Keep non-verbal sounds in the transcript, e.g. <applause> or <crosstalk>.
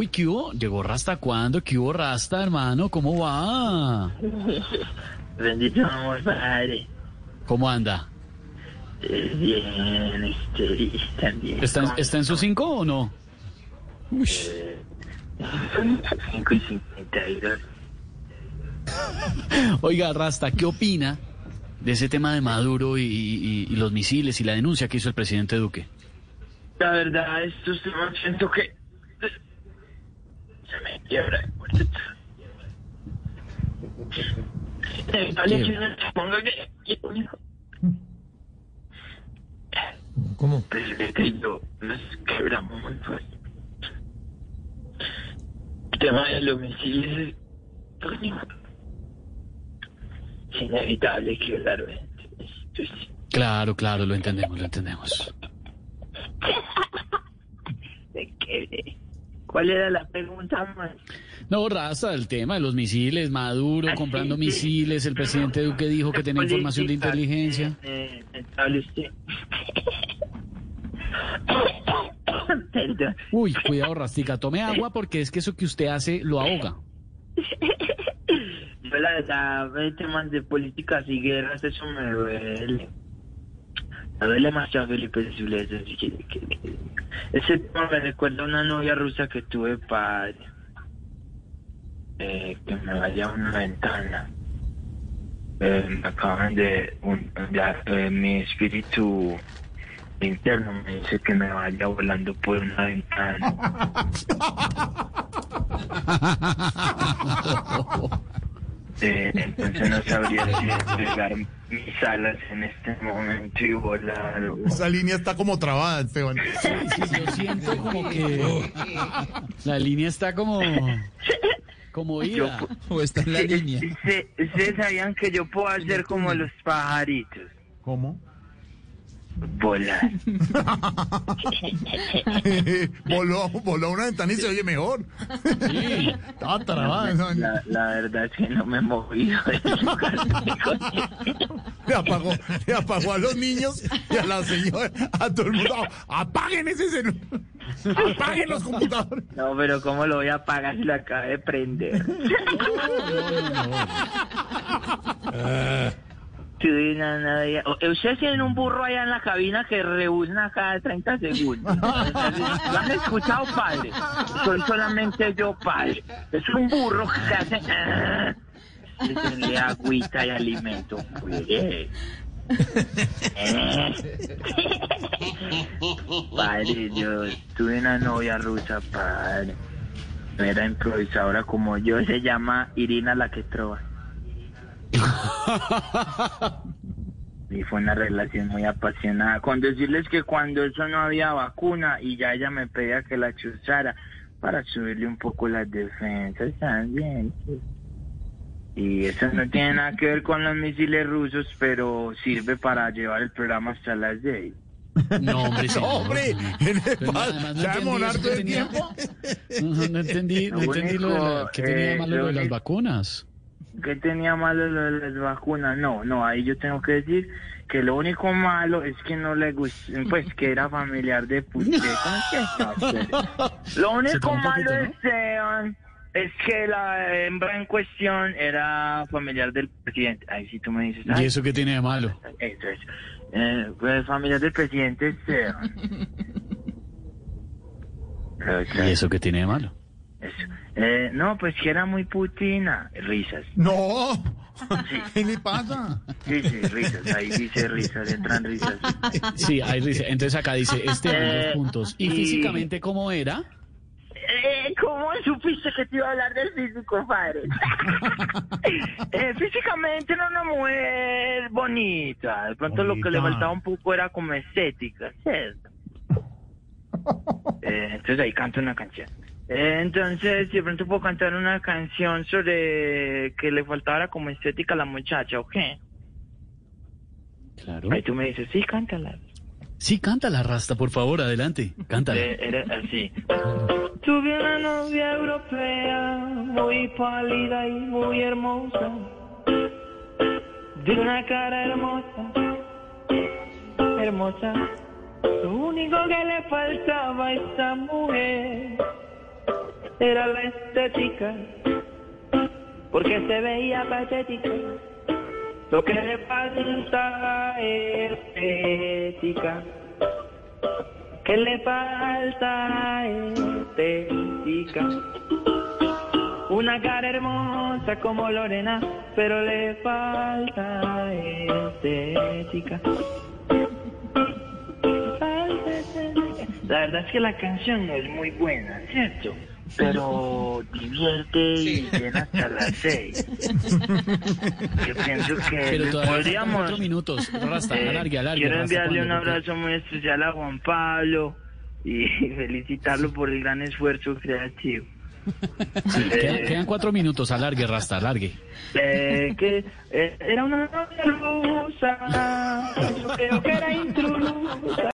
Uy, ¿qué hubo? ¿Llegó Rasta cuándo? ¿Qué hubo Rasta, hermano? ¿Cómo va? <laughs> Bendito amor, padre. ¿Cómo anda? Eh, Bien, estoy también. ¿Está, en- está en su cinco o no? Uy, 5 y 52. <laughs> Oiga, Rasta, ¿qué opina de ese tema de Maduro y, y- y los misiles y la denuncia que hizo el presidente Duque? La verdad, estos temas siento que se me quiebra el muerto. Eh, Vale, que uno se ponga que- ¿Cómo? Presidente y yo nos quebramos muy fuerte. El tema de los misiles coño, es inevitable quebrar Esto es- Claro, claro, lo entendemos, lo entendemos. se quebre. ¿Cuál era la pregunta más? No, Rasta, el tema de los misiles, Maduro Ah, comprando sí, misiles, el presidente Duque dijo que tenía información de inteligencia. eh, eh. <coughs> Perdón. Uy, cuidado, Rastica, tome agua porque es que eso que usted hace lo ahoga. Yo la verdad, ver temas de políticas y guerras, eso me duele. Me duele más a Felipe Ese tema me recuerda a una novia rusa que tuve padre. Eh, que me vaya a una ventana. Eh, me acaban de... Eh, mi espíritu interno me dice que me vaya volando por una ventana. <laughs> Eh, entonces no sabría si desplegar mis alas en este momento y volar. o- Esa línea está como trabada, Esteban. Sí, sí, yo siento como que la línea está como como Yo ida. pu- O está en la Sí, línea. Ustedes sabían que yo puedo hacer como los pajaritos. ¿Cómo? Volar. <laughs> voló, voló a una ventana y se oye mejor. Sí. La, la verdad es que no me he movido. Le apagó, le apagó a los niños y a la señora, a todo el mundo. ¡Apaguen ese celular! ¡Apaguen los computadores! No, pero ¿cómo lo voy a apagar si lo acabé de prender? <laughs> Sí, no, no, ya- o- Ustedes tienen un burro allá en la cabina que rebuzna cada 30 segundos. <laughs> ¿Lo han escuchado, padre? Soy solamente yo, padre. Es un burro que hace... ah, Le agüita y alimento. Pues. Eh. <laughs> Padre, yo tuve una novia rusa, padre. No era improvisadora como yo, se llama Irina la que trova. <laughs> Y fue una relación muy apasionada. Con decirles que cuando eso no había vacuna y ya ella me pedía que la chuzara para subirle un poco las defensas también. sí. Y eso no tiene nada que ver con los misiles rusos, pero sirve para llevar el programa hasta las 6. No, hombre, <laughs> No, señor. hombre, además no ¿Se va a entendí eso que tenía. tiempo? No, no entendí, no Lo entendí lo de la, que tenía eh, malo lo de las único- vacunas. ¿Qué tenía malo lo de las vacunas? No, no, ahí yo tengo que decir que lo único malo es que no le gustó, pues que era familiar de Putin. <laughs> ¿Cómo es que? Lo único malo de. Esteban es que la hembra en cuestión era familiar del presidente. Ahí sí tú me dices, ¿Y "Ay, eso qué tiene de malo? eso es. Eh, pues familiar del presidente Esteban. <laughs> ¿Y eso qué tiene de malo? Eh, no, pues que era muy putina. Risas. No. <laughs> ¿Qué le pasa? Sí, sí, risas. Ahí dice risas, entran risas. Sí, ahí dice, entonces acá dice, este Eh, dos puntos. ¿Y y- físicamente cómo era? Eh, ¿Cómo supiste que te iba a hablar del físico, padre? <laughs> eh, físicamente era una mujer bonita. De pronto lo que le faltaba un poco era como estética, ¿cierto? <laughs> Eh, entonces ahí canto una canción. Entonces, de pronto puedo cantar una canción sobre que le faltaba como estética a la muchacha, ¿o qué? Claro. Ahí tú me dices, sí, cántala. Sí, canta la rasta, por favor, adelante. Cántala. Eh, era así. Tuve una novia europea, muy pálida y muy hermosa, de una cara hermosa, hermosa. Lo único que le faltaba a esta mujer era la estética, porque se veía patética. Lo que le falta es estética. ¿Qué le falta estética? Una cara hermosa como Lorena, pero le falta estética. La verdad es que la canción no es muy buena, ¿cierto? Pero divierte y llena hasta las seis. Yo pienso que Pero todavía podríamos... cuatro minutos. Rasta, Eh, alargue, alargue. quiero Rasta, enviarle un abrazo muy especial a Juan Pablo y <laughs> felicitarlo por el gran esfuerzo creativo. Sí, quedan, Eh, quedan cuatro minutos. Alargue, Rasta, alargue. eh, que eh, era una novia rusa, yo creo que era intrusa.